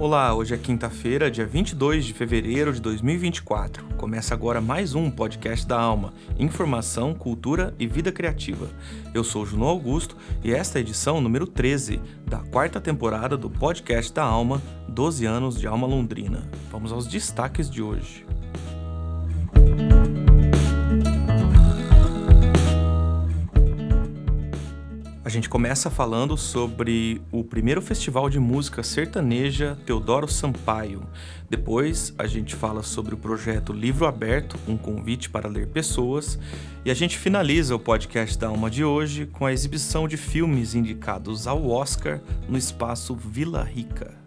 Olá, hoje é quinta-feira, dia 22 de fevereiro de 2024. Começa agora mais um podcast da Alma, informação, cultura e vida criativa. Eu sou Juno Augusto e esta é a edição número 13 da quarta temporada do podcast da Alma, 12 anos de Alma Londrina. Vamos aos destaques de hoje. A gente começa falando sobre o primeiro festival de música sertaneja Teodoro Sampaio. Depois a gente fala sobre o projeto Livro Aberto, um convite para ler pessoas. E a gente finaliza o podcast da Alma de hoje com a exibição de filmes indicados ao Oscar no espaço Vila Rica.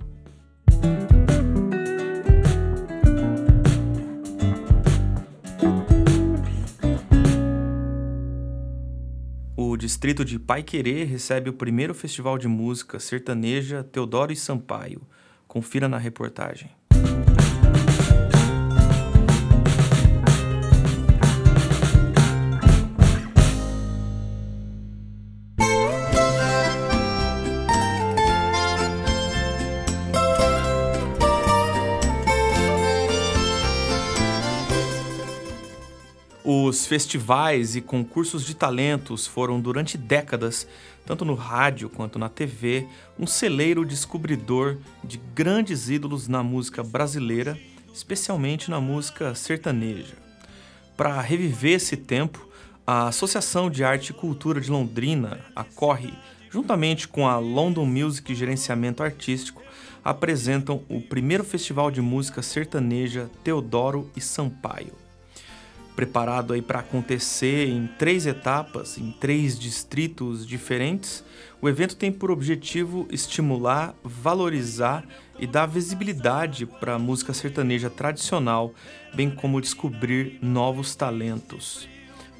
Distrito de Paiquerê recebe o primeiro festival de música sertaneja Teodoro e Sampaio. Confira na reportagem. Os festivais e concursos de talentos foram durante décadas, tanto no rádio quanto na TV, um celeiro descobridor de grandes ídolos na música brasileira, especialmente na música sertaneja. Para reviver esse tempo, a Associação de Arte e Cultura de Londrina, a Corre, juntamente com a London Music Gerenciamento Artístico, apresentam o primeiro festival de música sertaneja Teodoro e Sampaio preparado aí para acontecer em três etapas, em três distritos diferentes. O evento tem por objetivo estimular, valorizar e dar visibilidade para a música sertaneja tradicional, bem como descobrir novos talentos.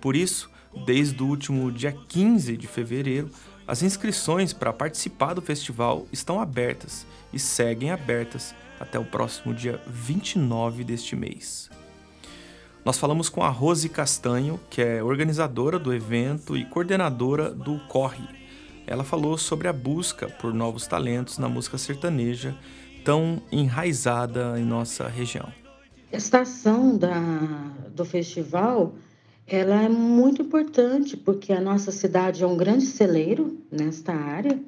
Por isso, desde o último dia 15 de fevereiro, as inscrições para participar do festival estão abertas e seguem abertas até o próximo dia 29 deste mês. Nós falamos com a Rose Castanho, que é organizadora do evento e coordenadora do Corre. Ela falou sobre a busca por novos talentos na música sertaneja, tão enraizada em nossa região. A estação da, do festival ela é muito importante porque a nossa cidade é um grande celeiro nesta área,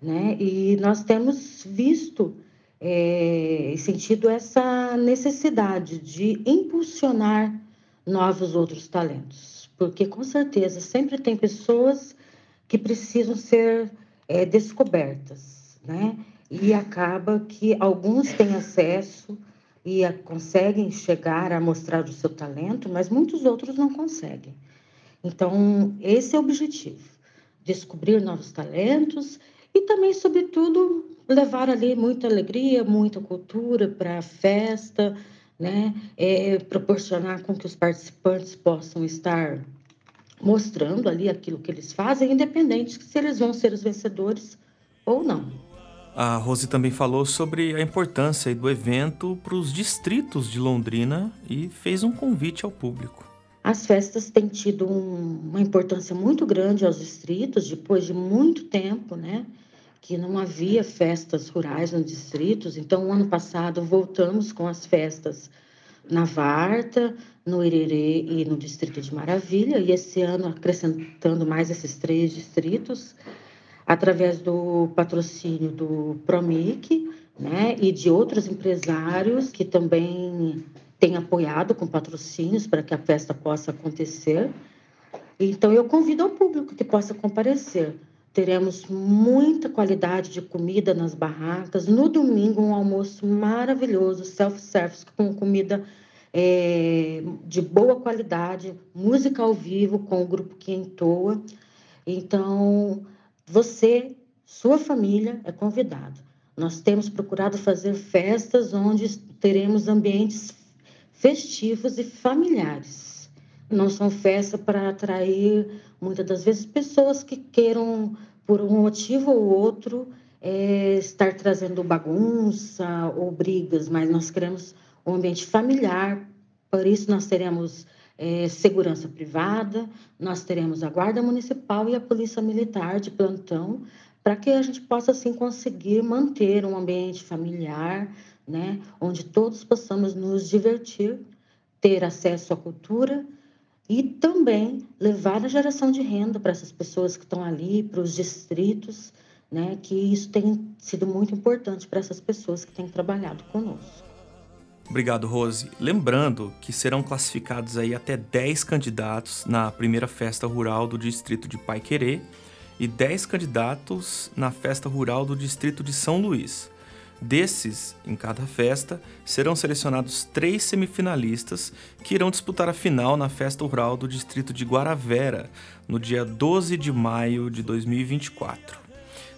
né? E nós temos visto é, sentido essa necessidade de impulsionar novos outros talentos, porque com certeza sempre tem pessoas que precisam ser é, descobertas, né? E acaba que alguns têm acesso e a, conseguem chegar a mostrar o seu talento, mas muitos outros não conseguem. Então, esse é o objetivo: descobrir novos talentos e também, sobretudo, levar ali muita alegria, muita cultura para a festa, né? É, proporcionar com que os participantes possam estar mostrando ali aquilo que eles fazem, independente se eles vão ser os vencedores ou não. A Rose também falou sobre a importância do evento para os distritos de Londrina e fez um convite ao público. As festas têm tido um, uma importância muito grande aos distritos, depois de muito tempo, né? Que não havia festas rurais nos distritos. Então, ano passado, voltamos com as festas na Varta, no Irerê e no Distrito de Maravilha. E esse ano, acrescentando mais esses três distritos, através do patrocínio do Promic, né? E de outros empresários que também tem apoiado com patrocínios para que a festa possa acontecer. Então, eu convido ao público que possa comparecer. Teremos muita qualidade de comida nas barracas. No domingo, um almoço maravilhoso, self-service, com comida é, de boa qualidade, música ao vivo com o grupo Quentoa. Então, você, sua família, é convidado. Nós temos procurado fazer festas onde teremos ambientes festivos e familiares. Não são festas para atrair, muitas das vezes, pessoas que queiram, por um motivo ou outro, é, estar trazendo bagunça ou brigas, mas nós queremos um ambiente familiar. Por isso, nós teremos é, segurança privada, nós teremos a Guarda Municipal e a Polícia Militar de plantão, para que a gente possa, assim, conseguir manter um ambiente familiar, né, onde todos possamos nos divertir, ter acesso à cultura e também levar a geração de renda para essas pessoas que estão ali, para os distritos, né, que isso tem sido muito importante para essas pessoas que têm trabalhado conosco. Obrigado, Rose. Lembrando que serão classificados aí até 10 candidatos na primeira festa rural do distrito de Paiquerê e 10 candidatos na festa rural do distrito de São Luís. Desses, em cada festa, serão selecionados três semifinalistas que irão disputar a final na festa rural do distrito de Guaravera, no dia 12 de maio de 2024.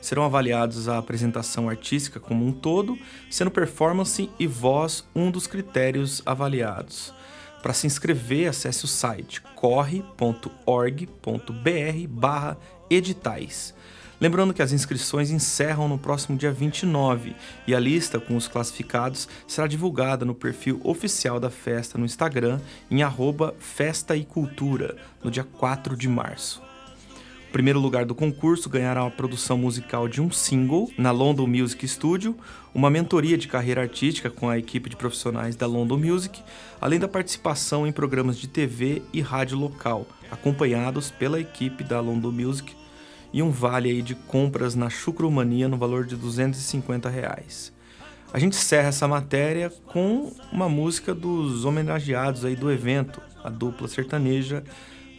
Serão avaliados a apresentação artística como um todo, sendo performance e voz um dos critérios avaliados. Para se inscrever, acesse o site corre.org.br/editais. Lembrando que as inscrições encerram no próximo dia 29 e a lista com os classificados será divulgada no perfil oficial da festa no Instagram em arroba Festa e Cultura, no dia 4 de março. O primeiro lugar do concurso ganhará a produção musical de um single na London Music Studio, uma mentoria de carreira artística com a equipe de profissionais da London Music, além da participação em programas de TV e rádio local, acompanhados pela equipe da London Music e um vale aí de compras na Chucrumania no valor de 250 reais. A gente encerra essa matéria com uma música dos homenageados aí do evento, a dupla sertaneja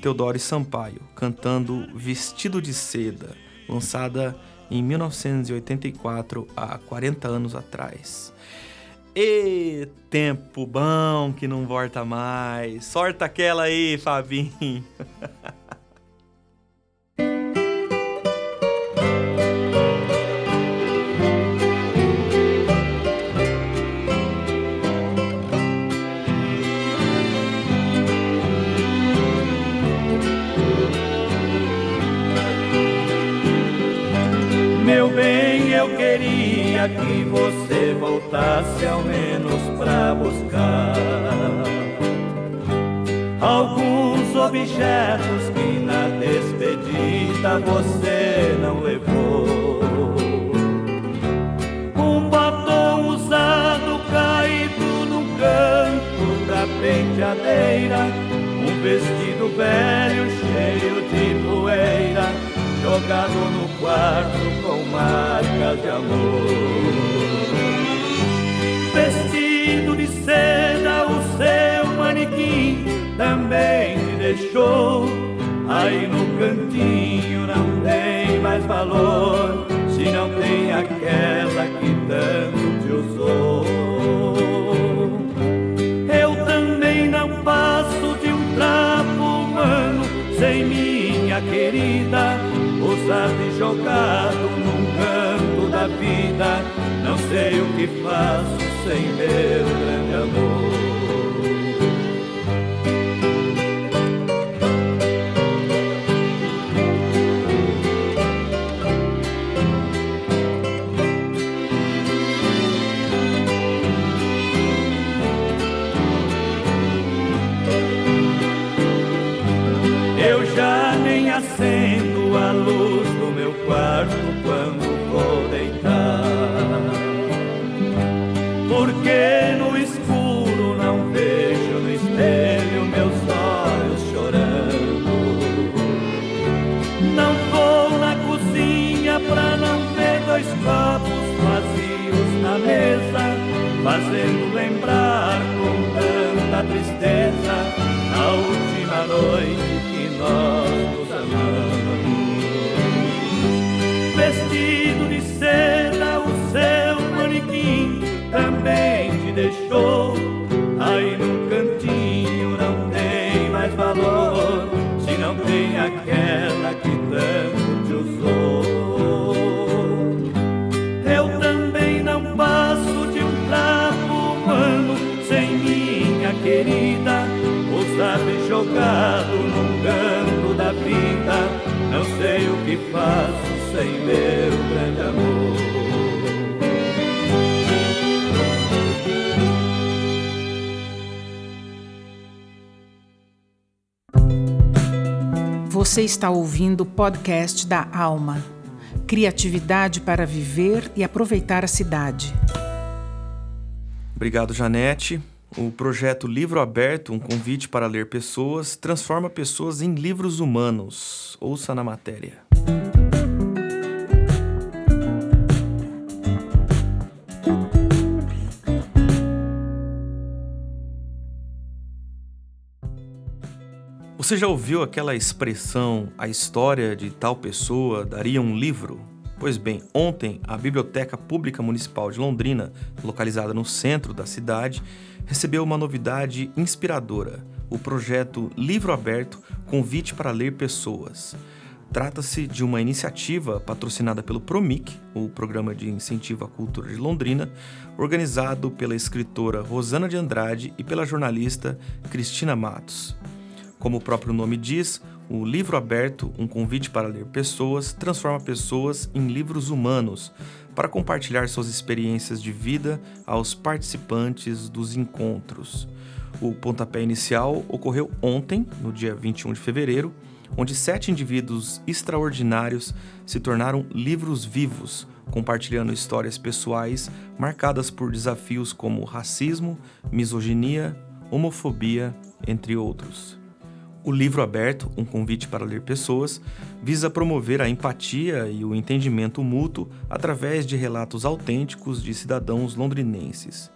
Teodoro e Sampaio, cantando Vestido de Seda, lançada em 1984, há 40 anos atrás. E tempo bom que não volta mais. Sorta aquela aí, Fabinho. queria que você voltasse ao menos pra buscar alguns objetos que na despedida você não levou. Um batom usado caído no canto da penteadeira, um vestido velho cheio de poeira jogado no quarto com de amor. Vestido de seda, o seu manequim também te deixou. Aí no cantinho não tem mais valor, se não tem aquela que tanto te usou. Eu também não passo de um trapo humano sem minha querida e jogado num canto da Não sei o que faço sem meu grande amor. fazendo também te deixou. Aí no cantinho não tem mais valor, se não tem aquela que tanto te usou. querida, sabe jogado num canto da vida. Não sei o que faço sem meu Você está ouvindo o podcast da Alma. Criatividade para viver e aproveitar a cidade. Obrigado, Janete. O projeto Livro Aberto, um convite para ler pessoas, transforma pessoas em livros humanos. Ouça na matéria. Você já ouviu aquela expressão, a história de tal pessoa daria um livro? Pois bem, ontem a Biblioteca Pública Municipal de Londrina, localizada no centro da cidade, recebeu uma novidade inspiradora: o projeto Livro Aberto Convite para Ler Pessoas. Trata-se de uma iniciativa patrocinada pelo PROMIC, o Programa de Incentivo à Cultura de Londrina, organizado pela escritora Rosana de Andrade e pela jornalista Cristina Matos. Como o próprio nome diz, o livro aberto, um convite para ler pessoas, transforma pessoas em livros humanos para compartilhar suas experiências de vida aos participantes dos encontros. O pontapé inicial ocorreu ontem, no dia 21 de fevereiro, onde sete indivíduos extraordinários se tornaram livros vivos, compartilhando histórias pessoais marcadas por desafios como racismo, misoginia, homofobia, entre outros. O livro aberto, um convite para ler pessoas, visa promover a empatia e o entendimento mútuo através de relatos autênticos de cidadãos londrinenses.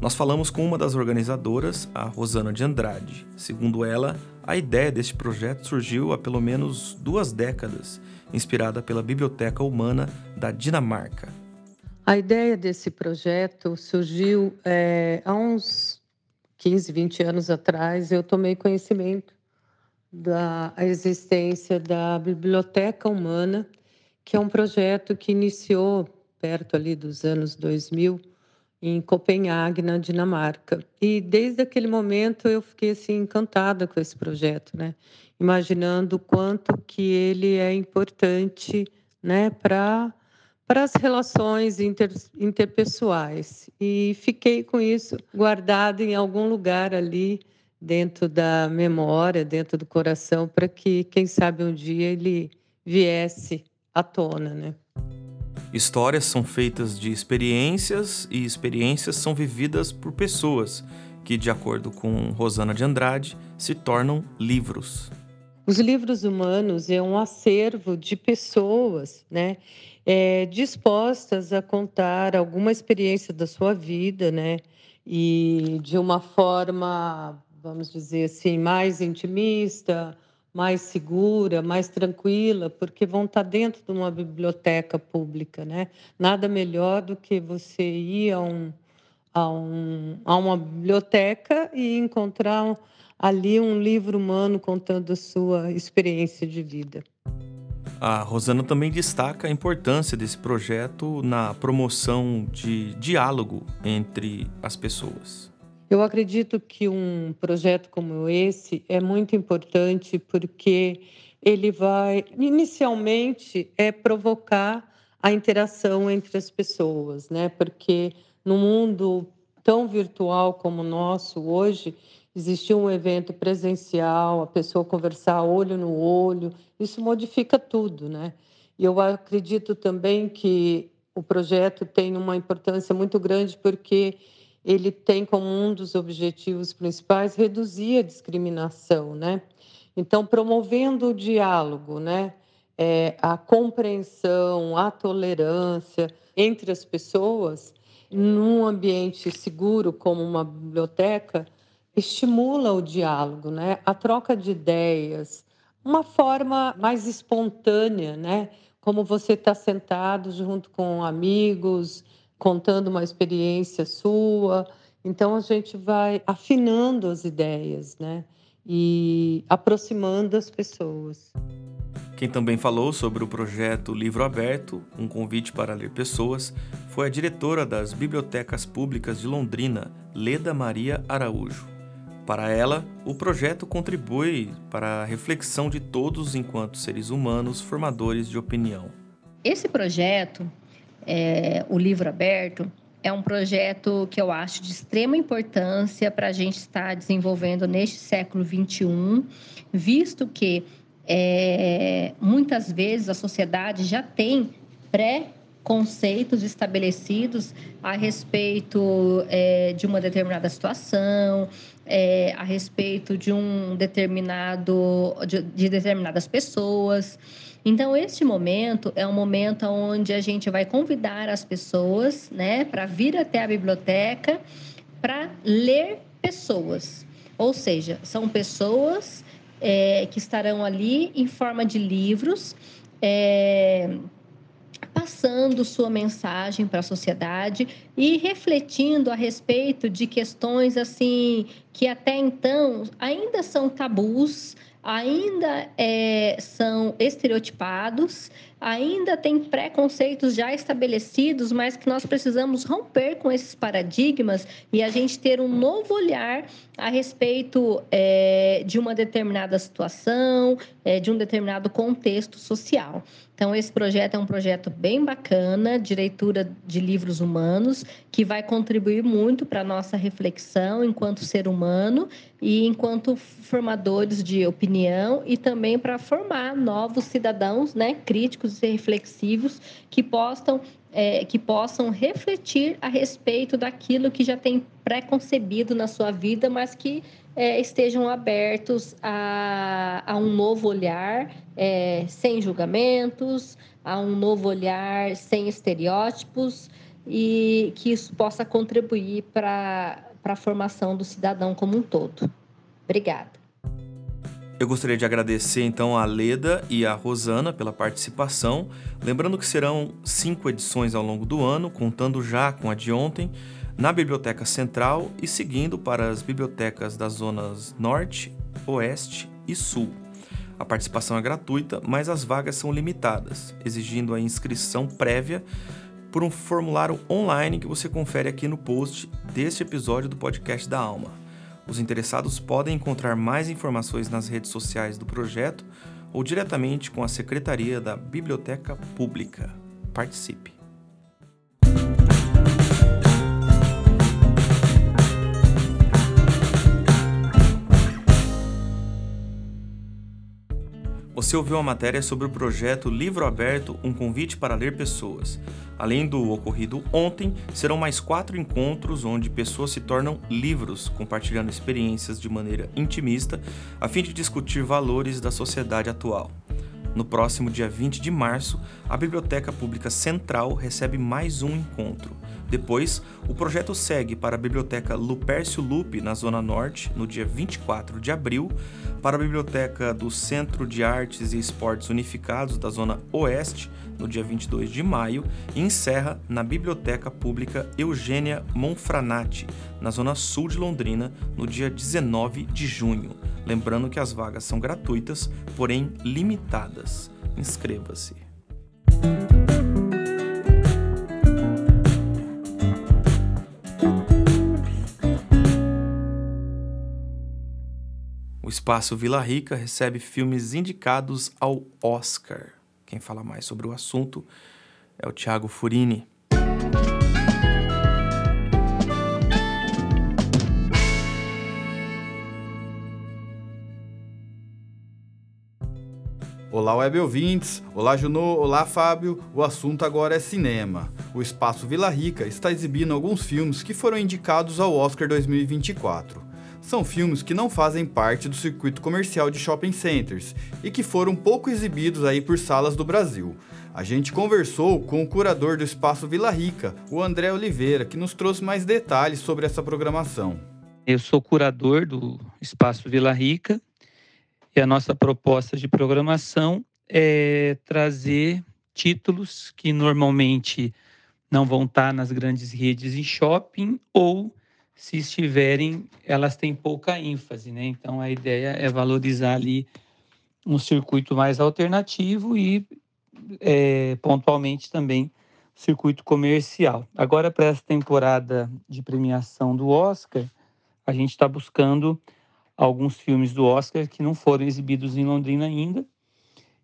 Nós falamos com uma das organizadoras, a Rosana de Andrade. Segundo ela, a ideia deste projeto surgiu há pelo menos duas décadas, inspirada pela Biblioteca Humana da Dinamarca. A ideia desse projeto surgiu é, há uns 15, 20 anos atrás. Eu tomei conhecimento da existência da Biblioteca Humana, que é um projeto que iniciou perto ali dos anos 2000 em Copenhague, na Dinamarca. E desde aquele momento eu fiquei assim encantada com esse projeto, né? Imaginando o quanto que ele é importante, né, para para as relações inter, interpessoais. E fiquei com isso guardado em algum lugar ali dentro da memória, dentro do coração, para que, quem sabe, um dia ele viesse à tona, né? Histórias são feitas de experiências e experiências são vividas por pessoas que, de acordo com Rosana de Andrade, se tornam livros. Os livros humanos é um acervo de pessoas, né, é, dispostas a contar alguma experiência da sua vida, né, e de uma forma vamos dizer assim, mais intimista, mais segura, mais tranquila, porque vão estar dentro de uma biblioteca pública, né? Nada melhor do que você ir a, um, a, um, a uma biblioteca e encontrar ali um livro humano contando a sua experiência de vida. A Rosana também destaca a importância desse projeto na promoção de diálogo entre as pessoas. Eu acredito que um projeto como esse é muito importante porque ele vai, inicialmente, é provocar a interação entre as pessoas, né? Porque no mundo tão virtual como o nosso hoje, existir um evento presencial, a pessoa conversar olho no olho, isso modifica tudo, né? E eu acredito também que o projeto tem uma importância muito grande porque ele tem como um dos objetivos principais reduzir a discriminação, né? Então, promovendo o diálogo, né? É, a compreensão, a tolerância entre as pessoas, num ambiente seguro como uma biblioteca, estimula o diálogo, né? A troca de ideias, uma forma mais espontânea, né? Como você está sentado junto com amigos, contando uma experiência sua. Então a gente vai afinando as ideias, né? E aproximando as pessoas. Quem também falou sobre o projeto Livro Aberto, um convite para ler pessoas, foi a diretora das Bibliotecas Públicas de Londrina, Leda Maria Araújo. Para ela, o projeto contribui para a reflexão de todos enquanto seres humanos formadores de opinião. Esse projeto é, o livro aberto, é um projeto que eu acho de extrema importância para a gente estar desenvolvendo neste século XXI, visto que é, muitas vezes a sociedade já tem pré conceitos estabelecidos a respeito é, de uma determinada situação, é, a respeito de um determinado de, de determinadas pessoas. Então, este momento é um momento onde a gente vai convidar as pessoas, né, para vir até a biblioteca para ler pessoas. Ou seja, são pessoas é, que estarão ali em forma de livros. É, passando sua mensagem para a sociedade e refletindo a respeito de questões assim que até então ainda são tabus, ainda é, são estereotipados, ainda tem preconceitos já estabelecidos, mas que nós precisamos romper com esses paradigmas e a gente ter um novo olhar a respeito é, de uma determinada situação, é, de um determinado contexto social. Então, esse projeto é um projeto bem bacana de leitura de livros humanos, que vai contribuir muito para a nossa reflexão enquanto ser humano e enquanto formadores de opinião e também para formar novos cidadãos né, críticos e reflexivos que possam é, que possam refletir a respeito daquilo que já tem preconcebido na sua vida, mas que é, estejam abertos a, a, um novo olhar, é, sem julgamentos, a um novo olhar sem estereótipos e que isso possa contribuir para a formação do cidadão como um todo. Obrigada. Eu gostaria de agradecer então a Leda e a Rosana pela participação. Lembrando que serão cinco edições ao longo do ano, contando já com a de ontem, na Biblioteca Central e seguindo para as bibliotecas das zonas Norte, Oeste e Sul. A participação é gratuita, mas as vagas são limitadas, exigindo a inscrição prévia por um formulário online que você confere aqui no post deste episódio do podcast da Alma. Os interessados podem encontrar mais informações nas redes sociais do projeto ou diretamente com a Secretaria da Biblioteca Pública. Participe! Você ouviu a matéria sobre o projeto Livro Aberto Um Convite para Ler Pessoas. Além do ocorrido ontem, serão mais quatro encontros onde pessoas se tornam livros, compartilhando experiências de maneira intimista, a fim de discutir valores da sociedade atual. No próximo dia 20 de março, a Biblioteca Pública Central recebe mais um encontro. Depois, o projeto segue para a Biblioteca Lupercio Lupe, na Zona Norte, no dia 24 de abril, para a Biblioteca do Centro de Artes e Esportes Unificados, da Zona Oeste, no dia 22 de maio, e encerra na Biblioteca Pública Eugênia Monfranati, na Zona Sul de Londrina, no dia 19 de junho. Lembrando que as vagas são gratuitas, porém limitadas. Inscreva-se. Espaço Vila Rica recebe filmes indicados ao Oscar. Quem fala mais sobre o assunto é o Thiago Furini. Olá, web ouvintes. Olá, Junô. Olá, Fábio. O assunto agora é cinema. O Espaço Vila Rica está exibindo alguns filmes que foram indicados ao Oscar 2024. São filmes que não fazem parte do circuito comercial de shopping centers e que foram pouco exibidos aí por salas do Brasil. A gente conversou com o curador do Espaço Vila Rica, o André Oliveira, que nos trouxe mais detalhes sobre essa programação. Eu sou curador do Espaço Vila Rica e a nossa proposta de programação é trazer títulos que normalmente não vão estar nas grandes redes em shopping ou se estiverem, elas têm pouca ênfase, né? Então a ideia é valorizar ali um circuito mais alternativo e é, pontualmente também circuito comercial. Agora para essa temporada de premiação do Oscar, a gente está buscando alguns filmes do Oscar que não foram exibidos em Londrina ainda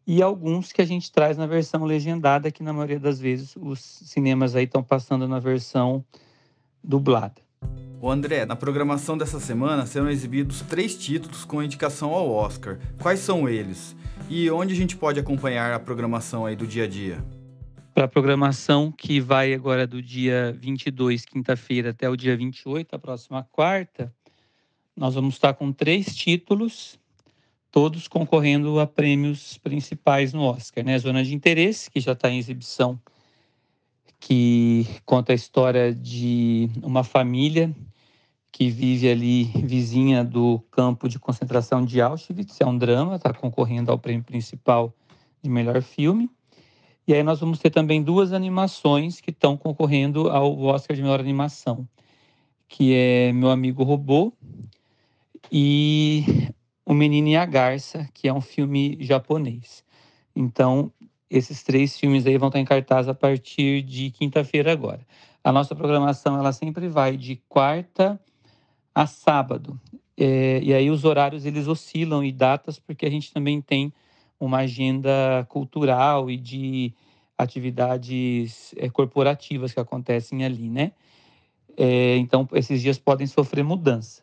e alguns que a gente traz na versão legendada, que na maioria das vezes os cinemas aí estão passando na versão dublada. O André, na programação dessa semana serão exibidos três títulos com indicação ao Oscar. Quais são eles? E onde a gente pode acompanhar a programação aí do dia a dia? Para a programação que vai agora do dia 22, quinta-feira, até o dia 28, a próxima quarta, nós vamos estar com três títulos, todos concorrendo a prêmios principais no Oscar. Né? Zona de Interesse, que já está em exibição, que conta a história de uma família que vive ali vizinha do campo de concentração de Auschwitz. É um drama, está concorrendo ao prêmio principal de melhor filme. E aí nós vamos ter também duas animações que estão concorrendo ao Oscar de melhor animação, que é Meu Amigo Robô e O Menino e a Garça, que é um filme japonês. Então, esses três filmes aí vão estar em cartaz a partir de quinta-feira agora. A nossa programação ela sempre vai de quarta a sábado. É, e aí os horários eles oscilam e datas porque a gente também tem uma agenda cultural e de atividades é, corporativas que acontecem ali, né? É, então esses dias podem sofrer mudança.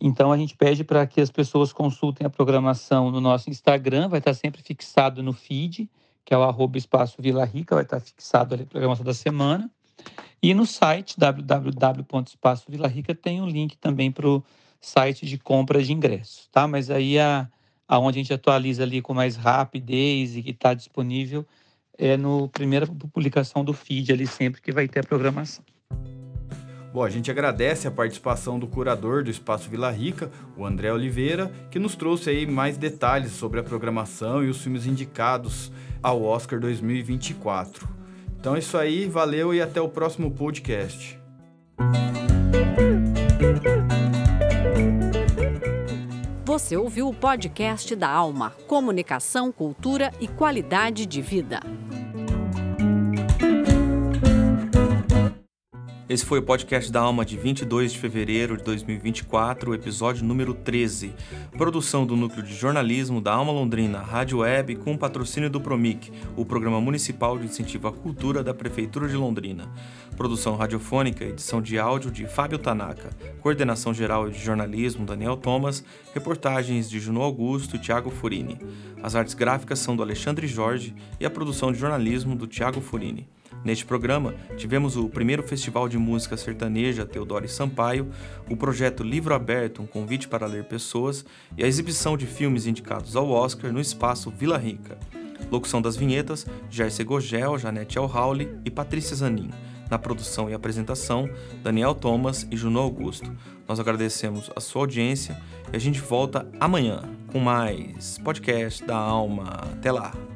Então a gente pede para que as pessoas consultem a programação no nosso Instagram, vai estar sempre fixado no feed, que é o arroba espaço Vila Rica, vai estar fixado ali a programação da semana. E no site www.espaçovilarica tem um link também para o site de compra de ingressos, tá? Mas aí a, aonde a gente atualiza ali com mais rapidez e que está disponível é no primeira publicação do feed ali sempre que vai ter a programação. Bom, a gente agradece a participação do curador do Espaço Vila Rica, o André Oliveira, que nos trouxe aí mais detalhes sobre a programação e os filmes indicados ao Oscar 2024. Então é isso aí, valeu e até o próximo podcast. Você ouviu o podcast da Alma: Comunicação, Cultura e Qualidade de Vida. Esse foi o podcast da Alma de 22 de fevereiro de 2024, episódio número 13. Produção do Núcleo de Jornalismo da Alma Londrina, Rádio Web, com patrocínio do Promic, o Programa Municipal de Incentivo à Cultura da Prefeitura de Londrina. Produção radiofônica, edição de áudio de Fábio Tanaka, coordenação geral de jornalismo Daniel Thomas, reportagens de Juno Augusto e Tiago Furini. As artes gráficas são do Alexandre Jorge e a produção de jornalismo do Tiago Furini. Neste programa, tivemos o primeiro Festival de Música Sertaneja Teodoro Sampaio, o projeto Livro Aberto, um convite para ler pessoas, e a exibição de filmes indicados ao Oscar no espaço Vila Rica. Locução das vinhetas, Gerce Gogel, Janete Alhauli e Patrícia Zanin. Na produção e apresentação, Daniel Thomas e Juno Augusto. Nós agradecemos a sua audiência e a gente volta amanhã com mais podcast da Alma. Até lá!